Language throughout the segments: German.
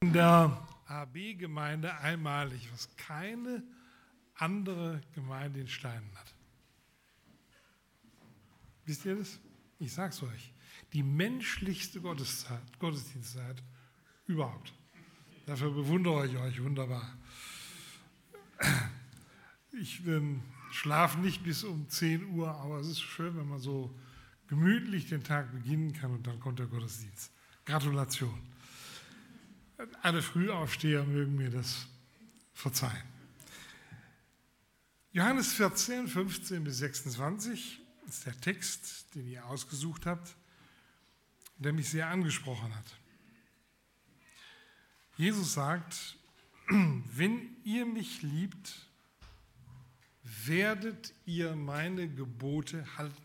in der AB-Gemeinde einmalig, was keine andere Gemeinde in Steinen hat. Wisst ihr das? Ich sag's euch. Die menschlichste Gotteszeit, Gottesdienstzeit überhaupt. Dafür bewundere ich euch wunderbar. Ich ähm, schlafe nicht bis um 10 Uhr, aber es ist schön, wenn man so gemütlich den Tag beginnen kann und dann kommt der Gottesdienst. Gratulation. Alle Frühaufsteher mögen mir das verzeihen. Johannes 14, 15 bis 26 ist der Text, den ihr ausgesucht habt, der mich sehr angesprochen hat. Jesus sagt, wenn ihr mich liebt, werdet ihr meine Gebote halten.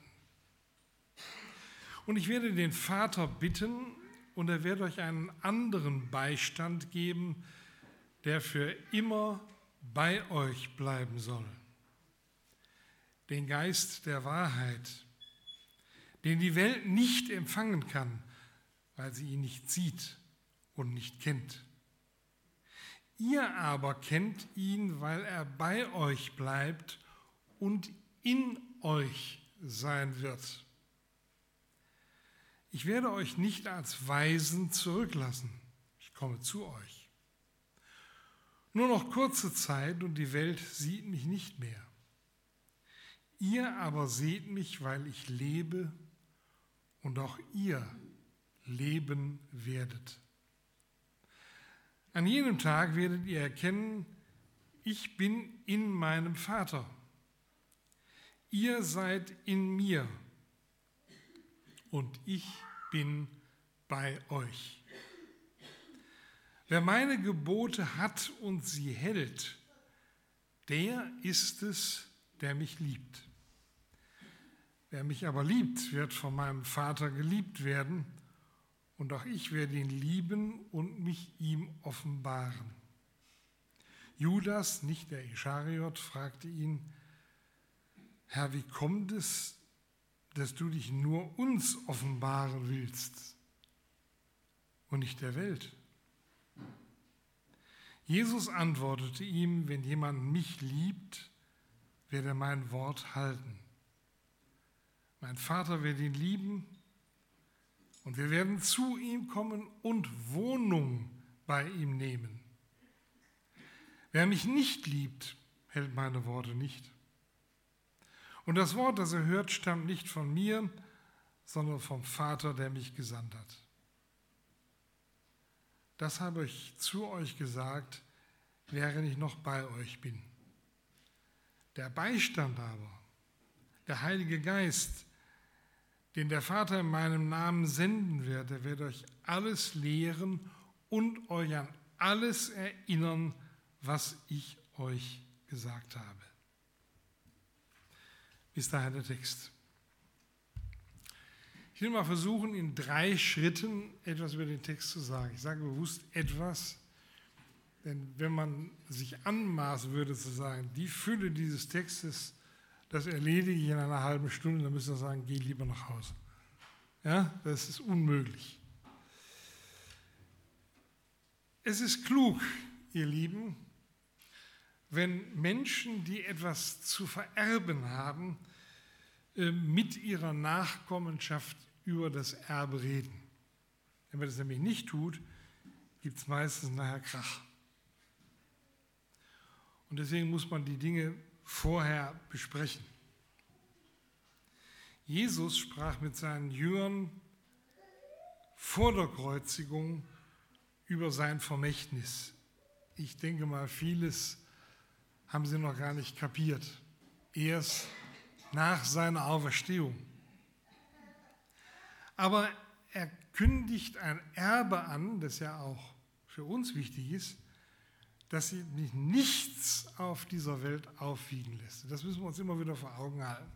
Und ich werde den Vater bitten, und er wird euch einen anderen Beistand geben, der für immer bei euch bleiben soll. Den Geist der Wahrheit, den die Welt nicht empfangen kann, weil sie ihn nicht sieht und nicht kennt. Ihr aber kennt ihn, weil er bei euch bleibt und in euch sein wird. Ich werde euch nicht als Weisen zurücklassen. Ich komme zu euch. Nur noch kurze Zeit und die Welt sieht mich nicht mehr. Ihr aber seht mich, weil ich lebe und auch ihr leben werdet. An jenem Tag werdet ihr erkennen, ich bin in meinem Vater. Ihr seid in mir und ich bin bei euch. Wer meine Gebote hat und sie hält, der ist es, der mich liebt. Wer mich aber liebt, wird von meinem Vater geliebt werden und auch ich werde ihn lieben und mich ihm offenbaren. Judas, nicht der Ischariot, fragte ihn, Herr, wie kommt es, dass du dich nur uns offenbaren willst und nicht der Welt? Jesus antwortete ihm, wenn jemand mich liebt, wird er mein Wort halten. Mein Vater wird ihn lieben und wir werden zu ihm kommen und Wohnung bei ihm nehmen. Wer mich nicht liebt, hält meine Worte nicht. Und das Wort, das er hört, stammt nicht von mir, sondern vom Vater, der mich gesandt hat. Das habe ich zu euch gesagt, während ich noch bei euch bin. Der Beistand aber, der Heilige Geist, den der Vater in meinem Namen senden wird, der wird euch alles lehren und euch an alles erinnern, was ich euch gesagt habe. Bis dahin der Text. Ich will mal versuchen, in drei Schritten etwas über den Text zu sagen. Ich sage bewusst etwas, denn wenn man sich anmaßen würde zu sagen, die Fülle dieses Textes das erledige ich in einer halben Stunde, dann müsst ihr sagen, geh lieber nach Hause. Ja, das ist unmöglich. Es ist klug, ihr Lieben, wenn Menschen, die etwas zu vererben haben, äh, mit ihrer Nachkommenschaft über das Erbe reden. Wenn man das nämlich nicht tut, gibt es meistens nachher Krach. Und deswegen muss man die Dinge vorher besprechen. Jesus sprach mit seinen Jüngern vor der Kreuzigung über sein Vermächtnis. Ich denke mal, vieles haben sie noch gar nicht kapiert. Erst nach seiner Auferstehung. Aber er kündigt ein Erbe an, das ja auch für uns wichtig ist, dass sie nichts auf dieser Welt aufwiegen lässt. Das müssen wir uns immer wieder vor Augen halten.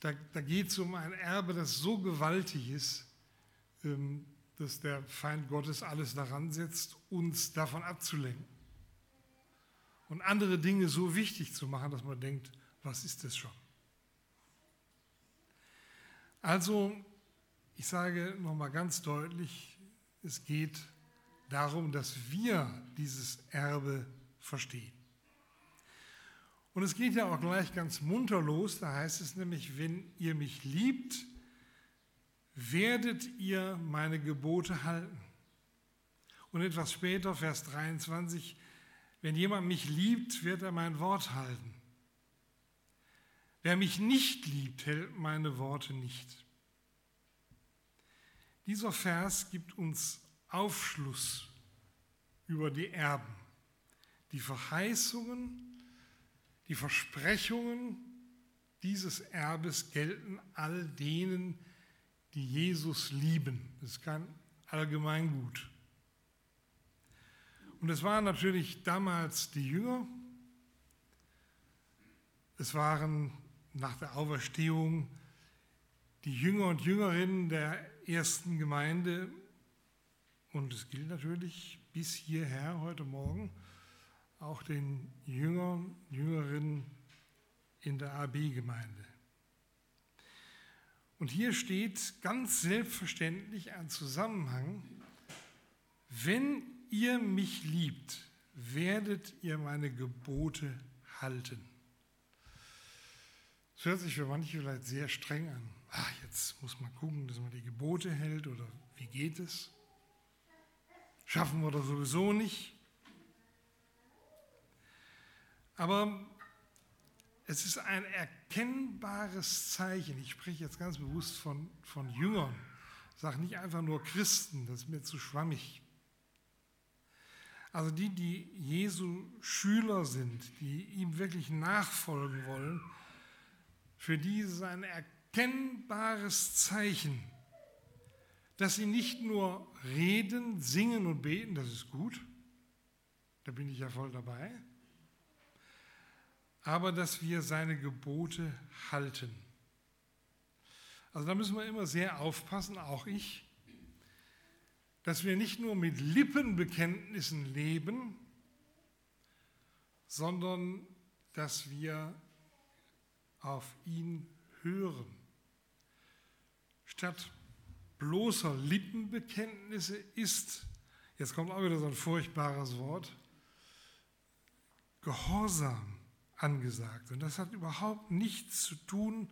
Da, da geht es um ein Erbe, das so gewaltig ist, ähm, dass der Feind Gottes alles daran setzt, uns davon abzulenken. Und andere Dinge so wichtig zu machen, dass man denkt, was ist das schon? Also, ich sage nochmal ganz deutlich, es geht darum, dass wir dieses Erbe verstehen. Und es geht ja auch gleich ganz munter los, da heißt es nämlich, wenn ihr mich liebt, werdet ihr meine Gebote halten. Und etwas später, Vers 23, wenn jemand mich liebt, wird er mein Wort halten. Wer mich nicht liebt, hält meine Worte nicht. Dieser Vers gibt uns Aufschluss über die Erben, die Verheißungen, die Versprechungen dieses Erbes gelten all denen, die Jesus lieben. Das ist kein Allgemeingut. Und es waren natürlich damals die Jünger, es waren nach der Auferstehung die Jünger und Jüngerinnen der ersten Gemeinde und es gilt natürlich bis hierher heute Morgen auch den Jüngern, Jüngerinnen in der AB-Gemeinde. Und hier steht ganz selbstverständlich ein Zusammenhang. Wenn ihr mich liebt, werdet ihr meine Gebote halten. Das hört sich für manche vielleicht sehr streng an. Ach, jetzt muss man gucken, dass man die Gebote hält oder wie geht es? Schaffen wir das sowieso nicht. Aber es ist ein erkennbares Zeichen. Ich spreche jetzt ganz bewusst von, von Jüngern. Ich sage nicht einfach nur Christen, das ist mir zu schwammig. Also die, die Jesu Schüler sind, die ihm wirklich nachfolgen wollen, für die ist es ein erkennbares Zeichen, dass sie nicht nur reden, singen und beten, das ist gut, da bin ich ja voll dabei, aber dass wir seine Gebote halten. Also da müssen wir immer sehr aufpassen, auch ich, dass wir nicht nur mit Lippenbekenntnissen leben, sondern dass wir auf ihn hören. Statt bloßer Lippenbekenntnisse ist, jetzt kommt auch wieder so ein furchtbares Wort, Gehorsam angesagt. Und das hat überhaupt nichts zu tun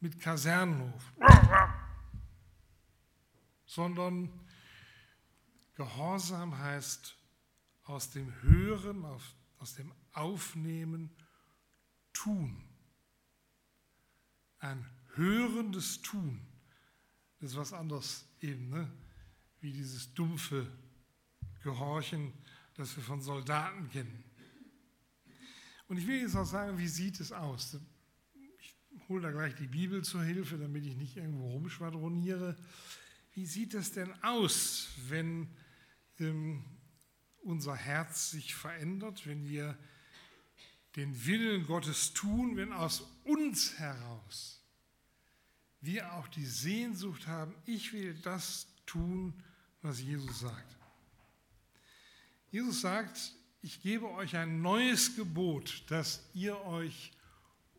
mit Kasernenhof, sondern Gehorsam heißt aus dem Hören, aus dem Aufnehmen tun. Ein hörendes Tun. Das ist was anderes eben, ne? wie dieses dumpfe Gehorchen, das wir von Soldaten kennen. Und ich will jetzt auch sagen, wie sieht es aus? Ich hole da gleich die Bibel zur Hilfe, damit ich nicht irgendwo rumschwadroniere. Wie sieht es denn aus, wenn unser Herz sich verändert, wenn wir den Willen Gottes tun, wenn aus uns heraus wir auch die Sehnsucht haben, ich will das tun, was Jesus sagt. Jesus sagt, ich gebe euch ein neues Gebot, dass ihr euch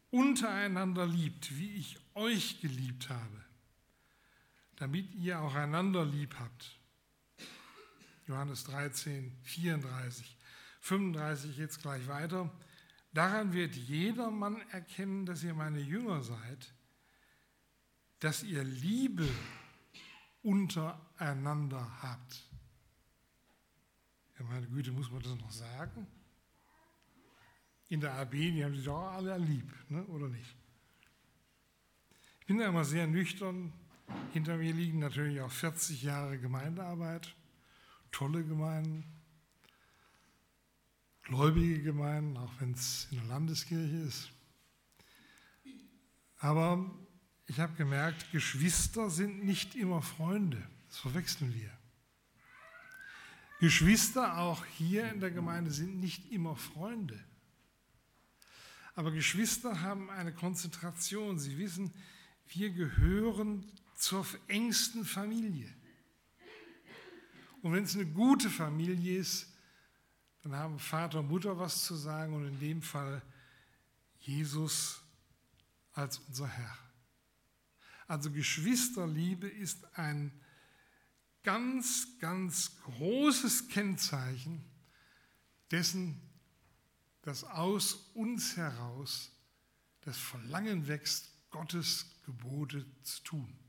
untereinander liebt, wie ich euch geliebt habe, damit ihr auch einander lieb habt. Johannes 13, 34, 35 jetzt gleich weiter. Daran wird jeder Mann erkennen, dass ihr meine Jünger seid, dass ihr Liebe untereinander habt. Ja, meine Güte, muss man das noch sagen? In der AB, die haben sich doch alle lieb, ne? oder nicht? Ich bin da immer sehr nüchtern. Hinter mir liegen natürlich auch 40 Jahre Gemeindearbeit, tolle Gemeinden, gläubige Gemeinden, auch wenn es in der Landeskirche ist. Aber ich habe gemerkt, Geschwister sind nicht immer Freunde. Das verwechseln wir. Geschwister auch hier in der Gemeinde sind nicht immer Freunde. Aber Geschwister haben eine Konzentration. Sie wissen, wir gehören zur engsten Familie. Und wenn es eine gute Familie ist, dann haben Vater und Mutter was zu sagen und in dem Fall Jesus als unser Herr. Also Geschwisterliebe ist ein ganz, ganz großes Kennzeichen dessen, dass aus uns heraus das Verlangen wächst, Gottes Gebote zu tun.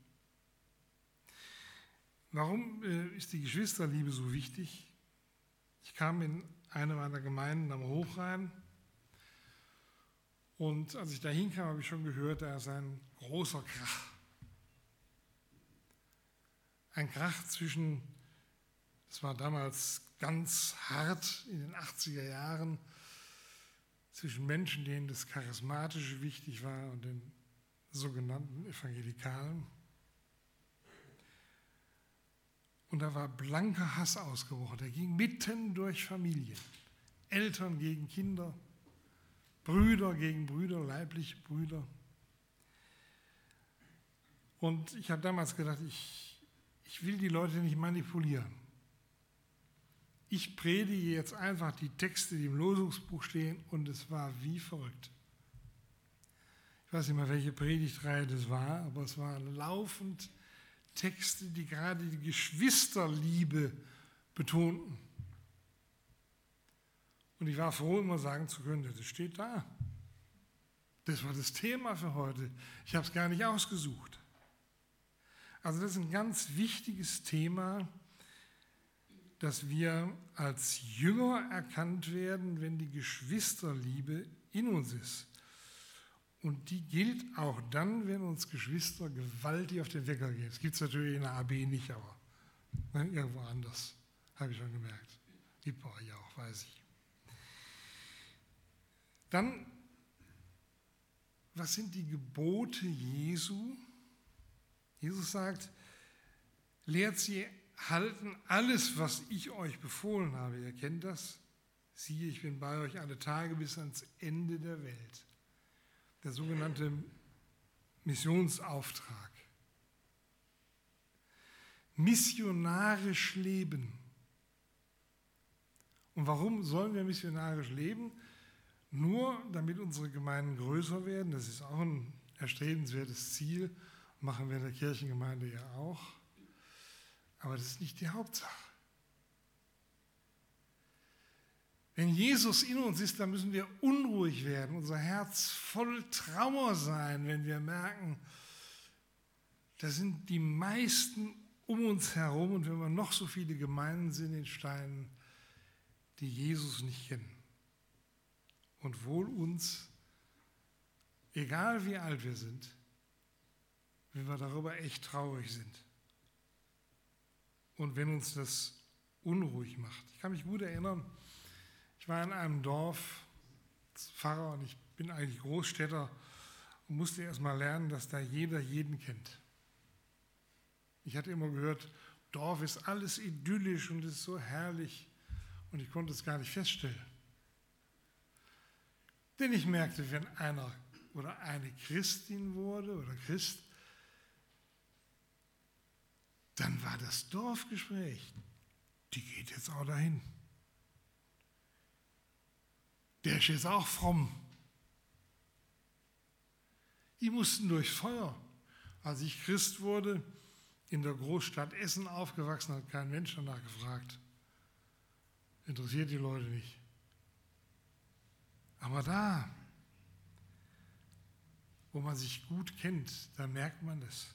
Warum äh, ist die Geschwisterliebe so wichtig? Ich kam in eine meiner Gemeinden am Hochrhein und als ich da hinkam, habe ich schon gehört, da ist ein großer Krach. Ein Krach zwischen, das war damals ganz hart in den 80er Jahren, zwischen Menschen, denen das Charismatische wichtig war und den sogenannten Evangelikalen. Und da war blanker Hass ausgebrochen. Der ging mitten durch Familien. Eltern gegen Kinder, Brüder gegen Brüder, leibliche Brüder. Und ich habe damals gedacht, ich, ich will die Leute nicht manipulieren. Ich predige jetzt einfach die Texte, die im Losungsbuch stehen, und es war wie verrückt. Ich weiß nicht mal, welche Predigtreihe das war, aber es waren laufend Texte, die gerade die Geschwisterliebe betonten. Und ich war froh, immer sagen zu können, das steht da. Das war das Thema für heute. Ich habe es gar nicht ausgesucht. Also das ist ein ganz wichtiges Thema, dass wir als Jünger erkannt werden, wenn die Geschwisterliebe in uns ist. Und die gilt auch dann, wenn uns Geschwister gewaltig auf den Wecker gehen. Das gibt es natürlich in der AB nicht, aber ne, irgendwo anders, habe ich schon gemerkt. Gibt bei euch auch, weiß ich. Dann, was sind die Gebote Jesu? Jesus sagt, lehrt sie halten alles, was ich euch befohlen habe. Ihr kennt das. Siehe, ich bin bei euch alle Tage bis ans Ende der Welt der sogenannte Missionsauftrag. Missionarisch leben. Und warum sollen wir missionarisch leben? Nur damit unsere Gemeinden größer werden. Das ist auch ein erstrebenswertes Ziel. Machen wir in der Kirchengemeinde ja auch. Aber das ist nicht die Hauptsache. Wenn Jesus in uns ist, dann müssen wir unruhig werden, unser Herz voll Trauer sein, wenn wir merken, da sind die meisten um uns herum und wenn wir noch so viele Gemeinden sind in Steinen, die Jesus nicht kennen. Und wohl uns, egal wie alt wir sind, wenn wir darüber echt traurig sind. Und wenn uns das unruhig macht. Ich kann mich gut erinnern, ich war in einem Dorf, Pfarrer und ich bin eigentlich Großstädter und musste erst mal lernen, dass da jeder jeden kennt. Ich hatte immer gehört, Dorf ist alles idyllisch und ist so herrlich und ich konnte es gar nicht feststellen. Denn ich merkte, wenn einer oder eine Christin wurde oder Christ, dann war das Dorfgespräch, die geht jetzt auch dahin der ist jetzt auch fromm. Die mussten durch Feuer. Als ich Christ wurde, in der Großstadt Essen aufgewachsen, hat kein Mensch danach gefragt. Interessiert die Leute nicht. Aber da, wo man sich gut kennt, da merkt man das.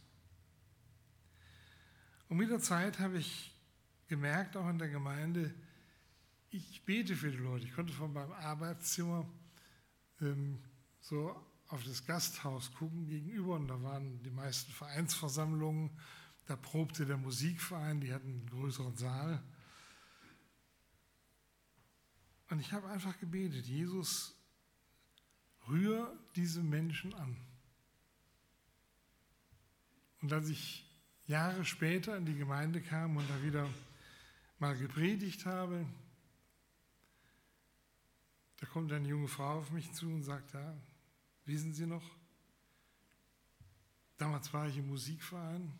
Und mit der Zeit habe ich gemerkt, auch in der Gemeinde, ich bete für die Leute. Ich konnte von meinem Arbeitszimmer ähm, so auf das Gasthaus gucken gegenüber und da waren die meisten Vereinsversammlungen. Da probte der Musikverein, die hatten einen größeren Saal. Und ich habe einfach gebetet, Jesus, rühr diese Menschen an. Und als ich Jahre später in die Gemeinde kam und da wieder mal gepredigt habe, da kommt eine junge Frau auf mich zu und sagt, ja, wissen Sie noch, damals war ich im Musikverein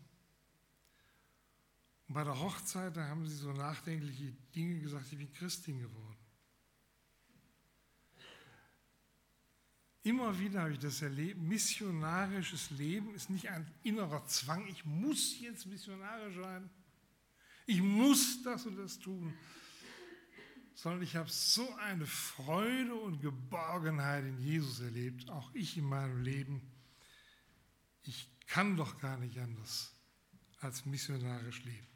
und bei der Hochzeit, da haben sie so nachdenkliche Dinge gesagt, ich bin Christin geworden. Immer wieder habe ich das erlebt, missionarisches Leben ist nicht ein innerer Zwang, ich muss jetzt missionarisch sein. ich muss das und das tun, sondern ich habe so eine Freude und Geborgenheit in Jesus erlebt, auch ich in meinem Leben. Ich kann doch gar nicht anders als missionarisch leben.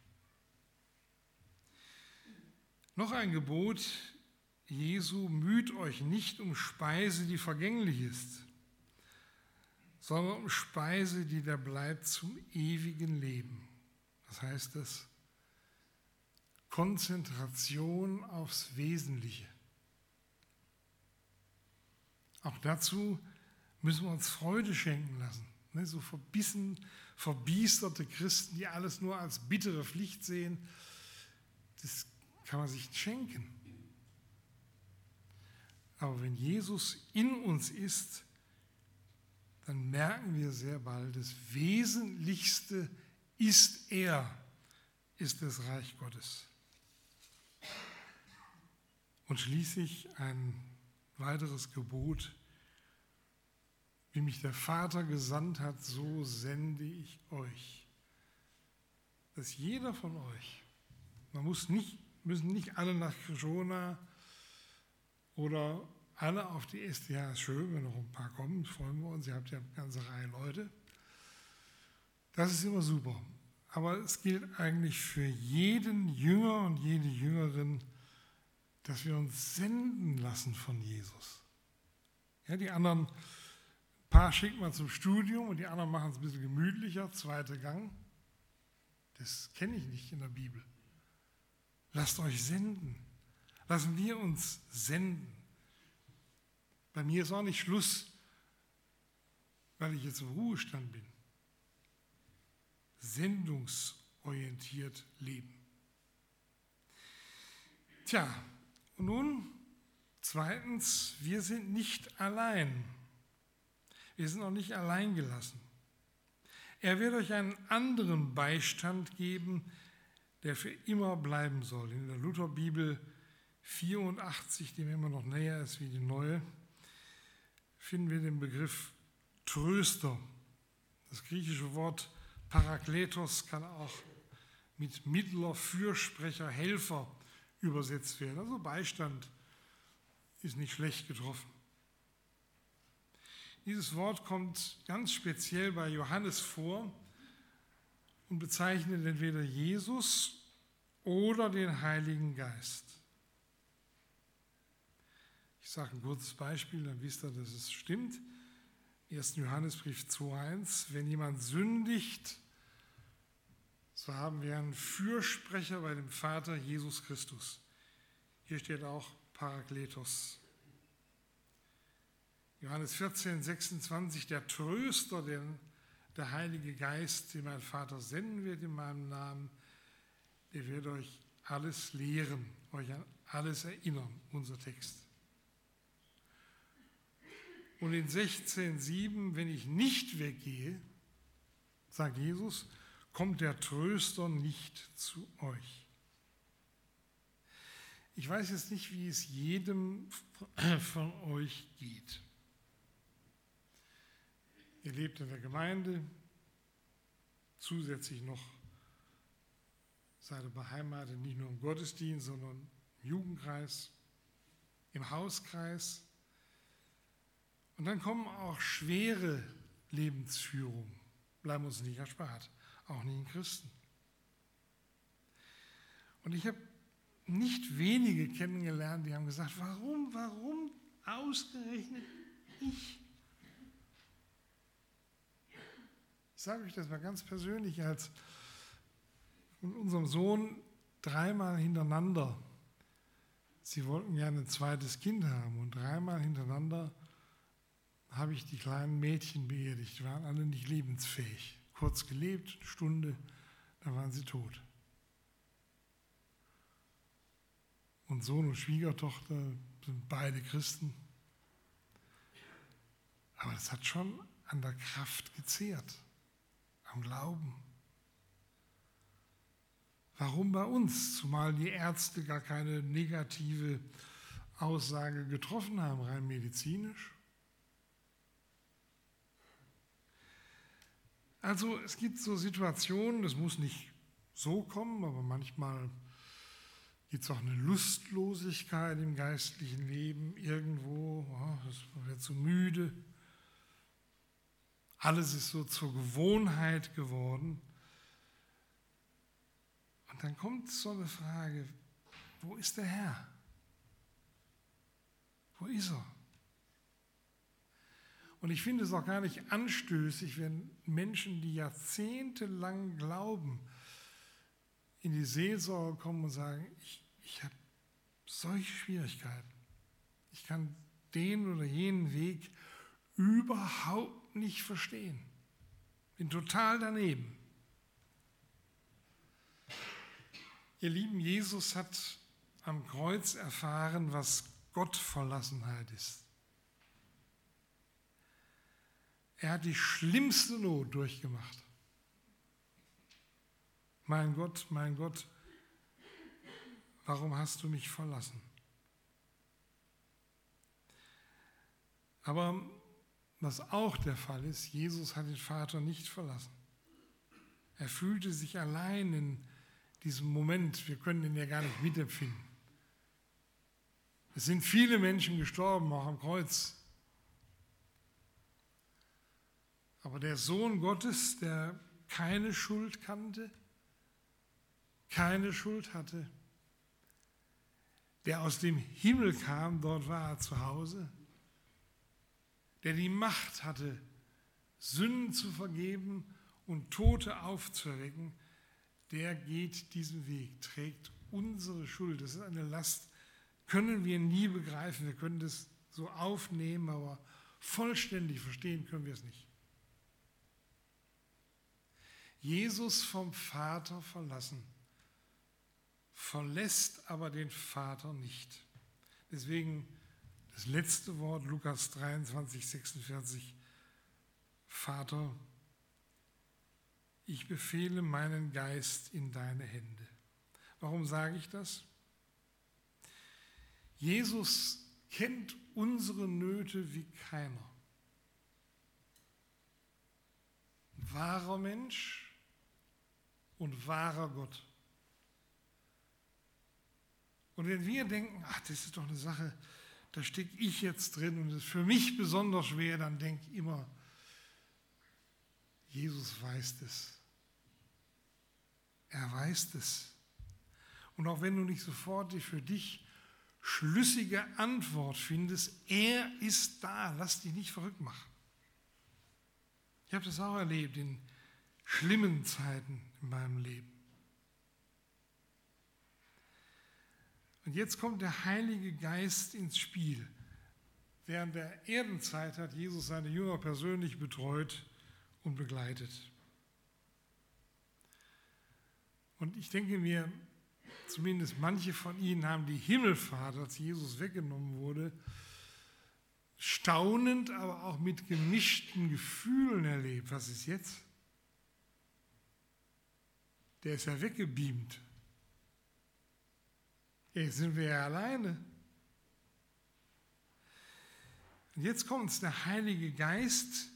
Noch ein Gebot Jesu, müht euch nicht um Speise, die vergänglich ist, sondern um Speise, die da bleibt zum ewigen Leben. Was heißt das? Konzentration aufs Wesentliche. Auch dazu müssen wir uns Freude schenken lassen. Ne, so verbissen, verbiesterte Christen, die alles nur als bittere Pflicht sehen, das kann man sich schenken. Aber wenn Jesus in uns ist, dann merken wir sehr bald, das Wesentlichste ist er, ist das Reich Gottes. Und schließlich ein weiteres Gebot, wie mich der Vater gesandt hat, so sende ich euch. Dass jeder von euch, man muss nicht, müssen nicht alle nach Krishona oder alle auf die SDH. Ist schön, wenn noch ein paar kommen, freuen wir uns. Ihr habt ja eine ganze Reihe Leute. Das ist immer super. Aber es gilt eigentlich für jeden Jünger und jede Jüngerin, dass wir uns senden lassen von Jesus. Ja, die anderen, ein paar schickt man zum Studium und die anderen machen es ein bisschen gemütlicher, zweiter Gang. Das kenne ich nicht in der Bibel. Lasst euch senden. Lassen wir uns senden. Bei mir ist auch nicht Schluss, weil ich jetzt im Ruhestand bin. Sendungsorientiert leben. Tja, und nun zweitens, wir sind nicht allein. Wir sind auch nicht allein gelassen. Er wird euch einen anderen Beistand geben, der für immer bleiben soll. In der Lutherbibel 84, die mir immer noch näher ist wie die neue, finden wir den Begriff Tröster. Das griechische Wort Parakletos kann auch mit Mittler, Fürsprecher, Helfer übersetzt werden. Also Beistand ist nicht schlecht getroffen. Dieses Wort kommt ganz speziell bei Johannes vor und bezeichnet entweder Jesus oder den Heiligen Geist. Ich sage ein kurzes Beispiel, dann wisst ihr, dass es stimmt. 1. Johannesbrief 2.1, wenn jemand sündigt, so haben wir einen Fürsprecher bei dem Vater Jesus Christus. Hier steht auch Parakletos. Johannes 14, 26, der Tröster, den der Heilige Geist, den mein Vater senden wird in meinem Namen, der wird euch alles lehren, euch an alles erinnern, unser Text. Und in 16,7, wenn ich nicht weggehe, sagt Jesus, kommt der Tröster nicht zu euch. Ich weiß jetzt nicht, wie es jedem von euch geht. Ihr lebt in der Gemeinde, zusätzlich noch seid ihr beheimatet nicht nur im Gottesdienst, sondern im Jugendkreis, im Hauskreis. Und dann kommen auch schwere Lebensführungen, bleiben uns nicht erspart, auch nicht in Christen. Und ich habe nicht wenige kennengelernt, die haben gesagt, warum, warum ausgerechnet ich? Ich sage euch das mal ganz persönlich, als mit unserem Sohn dreimal hintereinander, sie wollten gerne ein zweites Kind haben und dreimal hintereinander habe ich die kleinen Mädchen beerdigt, waren alle nicht lebensfähig. Kurz gelebt, eine Stunde, dann waren sie tot. Und Sohn und Schwiegertochter sind beide Christen. Aber das hat schon an der Kraft gezehrt am Glauben. Warum bei uns, zumal die Ärzte gar keine negative Aussage getroffen haben, rein medizinisch? Also es gibt so Situationen, das muss nicht so kommen, aber manchmal gibt es auch eine Lustlosigkeit im geistlichen Leben irgendwo. Oh, man wird zu müde. Alles ist so zur Gewohnheit geworden. Und dann kommt so eine Frage, wo ist der Herr? Wo ist er? Und ich finde es auch gar nicht anstößig, wenn Menschen, die jahrzehntelang glauben, in die Seelsorge kommen und sagen, ich, ich habe solche Schwierigkeiten. Ich kann den oder jenen Weg überhaupt nicht verstehen. Bin total daneben. Ihr Lieben, Jesus hat am Kreuz erfahren, was Gottverlassenheit ist. Er hat die schlimmste Not durchgemacht. Mein Gott, mein Gott, warum hast du mich verlassen? Aber was auch der Fall ist, Jesus hat den Vater nicht verlassen. Er fühlte sich allein in diesem Moment. Wir können ihn ja gar nicht mitempfinden. Es sind viele Menschen gestorben, auch am Kreuz. Aber der Sohn Gottes, der keine Schuld kannte, keine Schuld hatte, der aus dem Himmel kam, dort war er zu Hause, der die Macht hatte, Sünden zu vergeben und Tote aufzuerwecken, der geht diesen Weg, trägt unsere Schuld. Das ist eine Last, können wir nie begreifen. Wir können das so aufnehmen, aber vollständig verstehen können wir es nicht. Jesus vom Vater verlassen verlässt aber den Vater nicht. Deswegen das letzte Wort, Lukas 23, 46, Vater, ich befehle meinen Geist in deine Hände. Warum sage ich das? Jesus kennt unsere Nöte wie keiner. Wahrer Mensch und wahrer Gott. Und wenn wir denken, ach, das ist doch eine Sache, da stecke ich jetzt drin und das ist für mich besonders schwer, dann denk immer, Jesus weiß es. Er weiß es. Und auch wenn du nicht sofort die für dich schlüssige Antwort findest, er ist da, lass dich nicht verrückt machen. Ich habe das auch erlebt in schlimmen Zeiten in meinem Leben. Und jetzt kommt der Heilige Geist ins Spiel. Während der Erdenzeit hat Jesus seine Jünger persönlich betreut und begleitet. Und ich denke mir, zumindest manche von ihnen haben die Himmelfahrt, als Jesus weggenommen wurde, staunend, aber auch mit gemischten Gefühlen erlebt. Was ist jetzt? Der ist ja weggebeamt. Jetzt sind wir ja alleine. Und jetzt kommt es, der Heilige Geist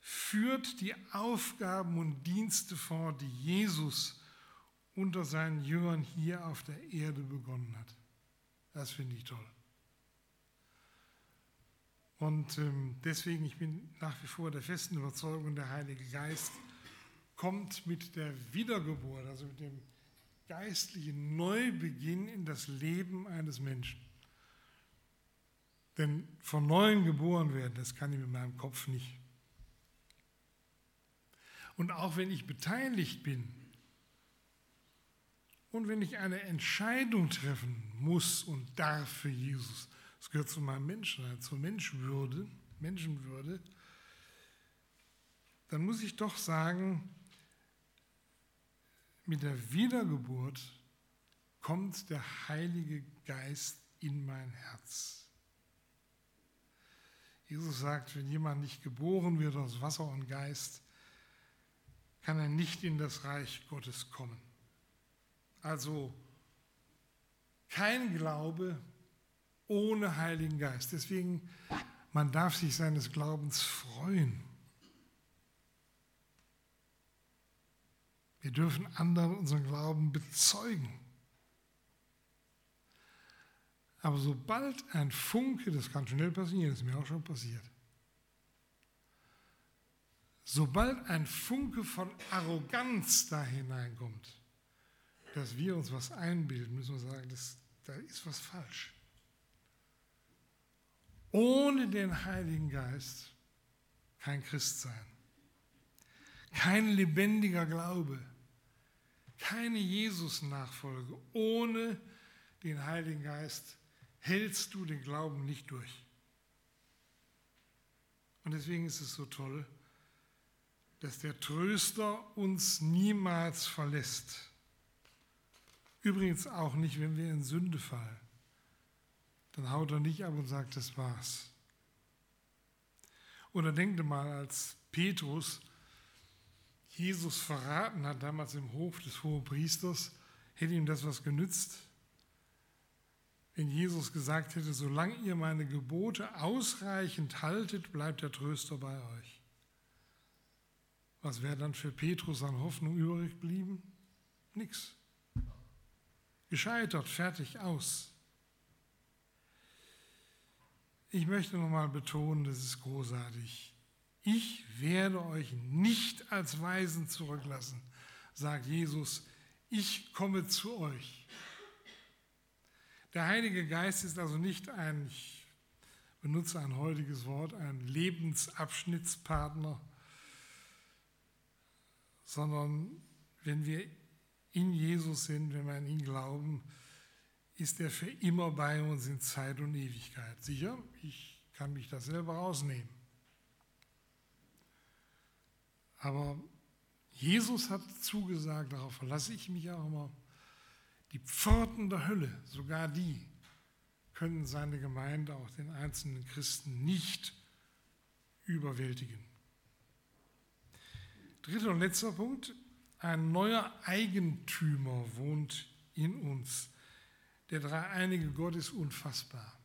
führt die Aufgaben und Dienste vor, die Jesus unter seinen Jüngern hier auf der Erde begonnen hat. Das finde ich toll. Und ähm, deswegen, ich bin nach wie vor der festen Überzeugung, der Heilige Geist kommt mit der Wiedergeburt, also mit dem geistlichen Neubeginn in das Leben eines Menschen. Denn von neuem geboren werden, das kann ich mit meinem Kopf nicht. Und auch wenn ich beteiligt bin und wenn ich eine Entscheidung treffen muss und darf für Jesus, das gehört zu meinem Menschenheit, zur Menschenwürde, Menschenwürde, dann muss ich doch sagen, mit der Wiedergeburt kommt der Heilige Geist in mein Herz. Jesus sagt, wenn jemand nicht geboren wird aus Wasser und Geist, kann er nicht in das Reich Gottes kommen. Also kein Glaube ohne Heiligen Geist. Deswegen, man darf sich seines Glaubens freuen. Wir dürfen anderen unseren Glauben bezeugen. Aber sobald ein Funke, das kann schnell passieren, das ist mir auch schon passiert, sobald ein Funke von Arroganz da hineinkommt, dass wir uns was einbilden, müssen wir sagen, das, da ist was falsch. Ohne den Heiligen Geist kein Christsein, kein lebendiger Glaube, keine Jesus-Nachfolge. Ohne den Heiligen Geist hältst du den Glauben nicht durch. Und deswegen ist es so toll, dass der Tröster uns niemals verlässt. Übrigens auch nicht, wenn wir in Sünde fallen. Dann haut er nicht ab und sagt, das war's. Oder denkt mal, als Petrus Jesus verraten hat, damals im Hof des Hohepriesters, hätte ihm das was genützt? Wenn Jesus gesagt hätte, solange ihr meine Gebote ausreichend haltet, bleibt der Tröster bei euch. Was wäre dann für Petrus an Hoffnung übrig geblieben? Nix. Gescheitert, fertig, aus. Ich möchte nochmal betonen, das ist großartig. Ich werde euch nicht als Weisen zurücklassen, sagt Jesus. Ich komme zu euch. Der Heilige Geist ist also nicht ein, ich benutze ein heutiges Wort, ein Lebensabschnittspartner, sondern wenn wir in Jesus sind, wenn wir an ihn glauben, ist er für immer bei uns in Zeit und Ewigkeit. Sicher, ich kann mich das selber rausnehmen. Aber Jesus hat zugesagt, darauf verlasse ich mich auch immer, die Pforten der Hölle, sogar die, können seine Gemeinde, auch den einzelnen Christen, nicht überwältigen. Dritter und letzter Punkt. Ein neuer Eigentümer wohnt in uns. Der dreieinige Gott ist unfassbar.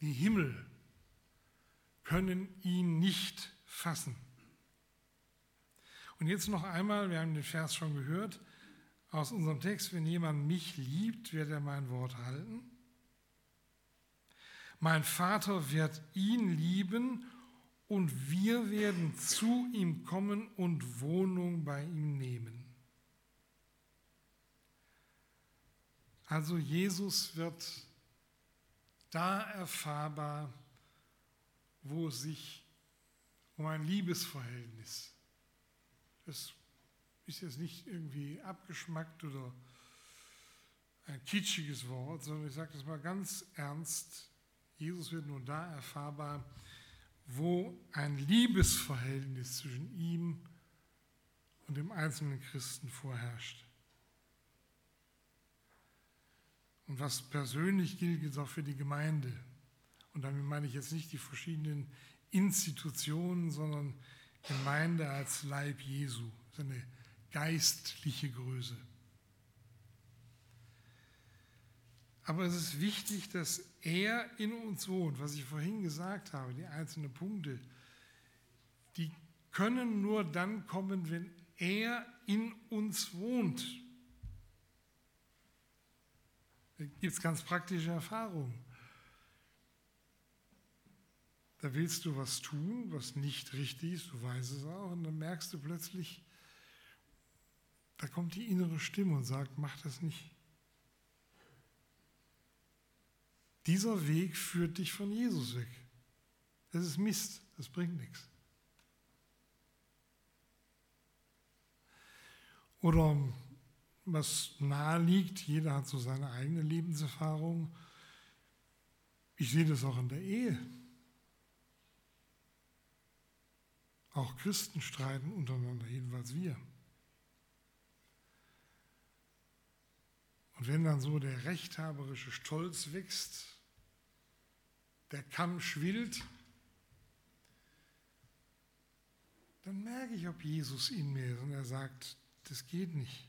Die Himmel können ihn nicht fassen. Und jetzt noch einmal, wir haben den Vers schon gehört, aus unserem Text, wenn jemand mich liebt, wird er mein Wort halten. Mein Vater wird ihn lieben und wir werden zu ihm kommen und Wohnung bei ihm nehmen. Also Jesus wird da erfahrbar, wo es sich um ein Liebesverhältnis, das ist jetzt nicht irgendwie abgeschmackt oder ein kitschiges Wort, sondern ich sage das mal ganz ernst, Jesus wird nur da erfahrbar, wo ein Liebesverhältnis zwischen ihm und dem einzelnen Christen vorherrscht. Und was persönlich gilt, gilt auch für die Gemeinde. Und damit meine ich jetzt nicht die verschiedenen Institutionen, sondern Gemeinde als Leib Jesu. Das ist eine geistliche Größe. Aber es ist wichtig, dass er in uns wohnt. Was ich vorhin gesagt habe, die einzelnen Punkte, die können nur dann kommen, wenn er in uns wohnt. Da gibt es ganz praktische Erfahrungen. Da willst du was tun, was nicht richtig ist, du weißt es auch, und dann merkst du plötzlich, da kommt die innere Stimme und sagt, mach das nicht. Dieser Weg führt dich von Jesus weg. Das ist Mist, das bringt nichts. Oder was nahe liegt, jeder hat so seine eigene Lebenserfahrung. Ich sehe das auch in der Ehe. Auch Christen streiten untereinander, jedenfalls wir. Und wenn dann so der rechthaberische Stolz wächst, der Kamm schwillt, dann merke ich, ob Jesus in mir ist und er sagt, das geht nicht.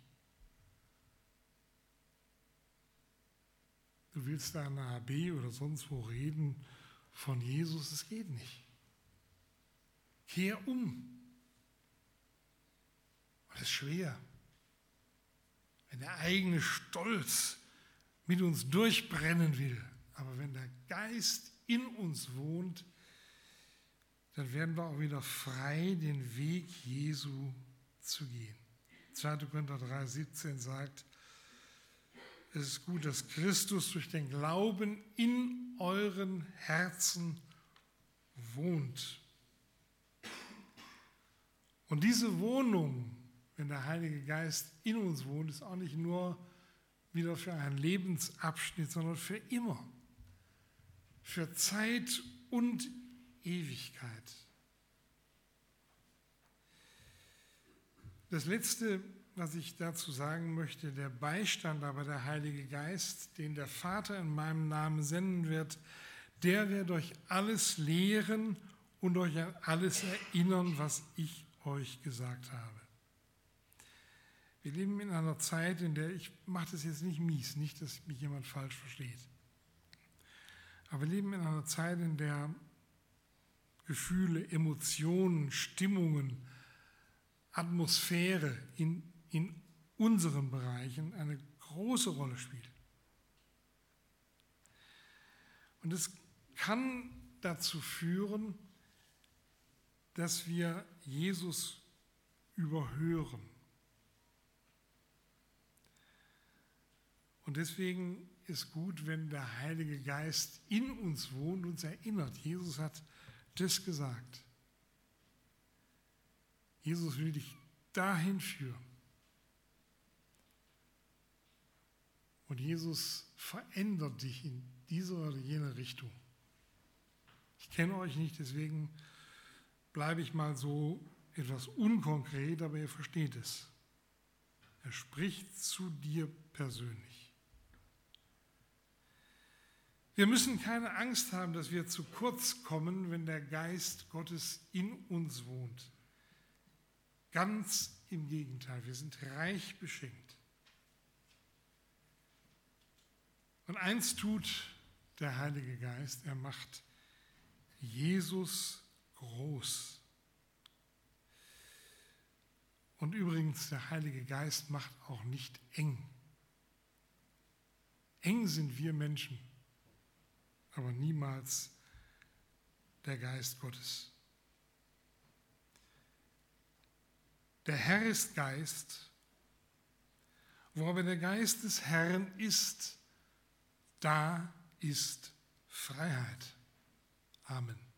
Du willst da in der AB oder sonst wo reden von Jesus, das geht nicht. Kehr um. Das ist schwer. wenn der eigene Stolz mit uns durchbrennen will. Aber wenn der Geist in uns wohnt, dann werden wir auch wieder frei, den Weg Jesu zu gehen. 2. Korinther 3,17 sagt, es ist gut, dass Christus durch den Glauben in euren Herzen wohnt. Und diese Wohnung, wenn der Heilige Geist in uns wohnt, ist auch nicht nur wieder für einen Lebensabschnitt, sondern für immer, für Zeit und Ewigkeit. Das Letzte, was ich dazu sagen möchte, der Beistand, aber der Heilige Geist, den der Vater in meinem Namen senden wird, der wird euch alles lehren und euch an alles erinnern, was ich euch gesagt habe. Wir leben in einer Zeit, in der, ich mache das jetzt nicht mies, nicht, dass mich jemand falsch versteht, aber wir leben in einer Zeit, in der Gefühle, Emotionen, Stimmungen, Atmosphäre in, in unseren Bereichen eine große Rolle spielt. Und es kann dazu führen, dass wir Jesus überhören. Und deswegen ist gut, wenn der Heilige Geist in uns wohnt und uns erinnert. Jesus hat das gesagt. Jesus will dich dahin führen. Und Jesus verändert dich in diese oder jene Richtung. Ich kenne euch nicht, deswegen bleibe ich mal so etwas unkonkret, aber ihr versteht es. Er spricht zu dir persönlich. Wir müssen keine Angst haben, dass wir zu kurz kommen, wenn der Geist Gottes in uns wohnt. Ganz im Gegenteil, wir sind reich beschenkt. Und eins tut der Heilige Geist, er macht Jesus groß. Und übrigens, der Heilige Geist macht auch nicht eng. Eng sind wir Menschen, aber niemals der Geist Gottes. Der Herr ist Geist, wo aber der Geist des Herrn ist, da ist Freiheit. Amen.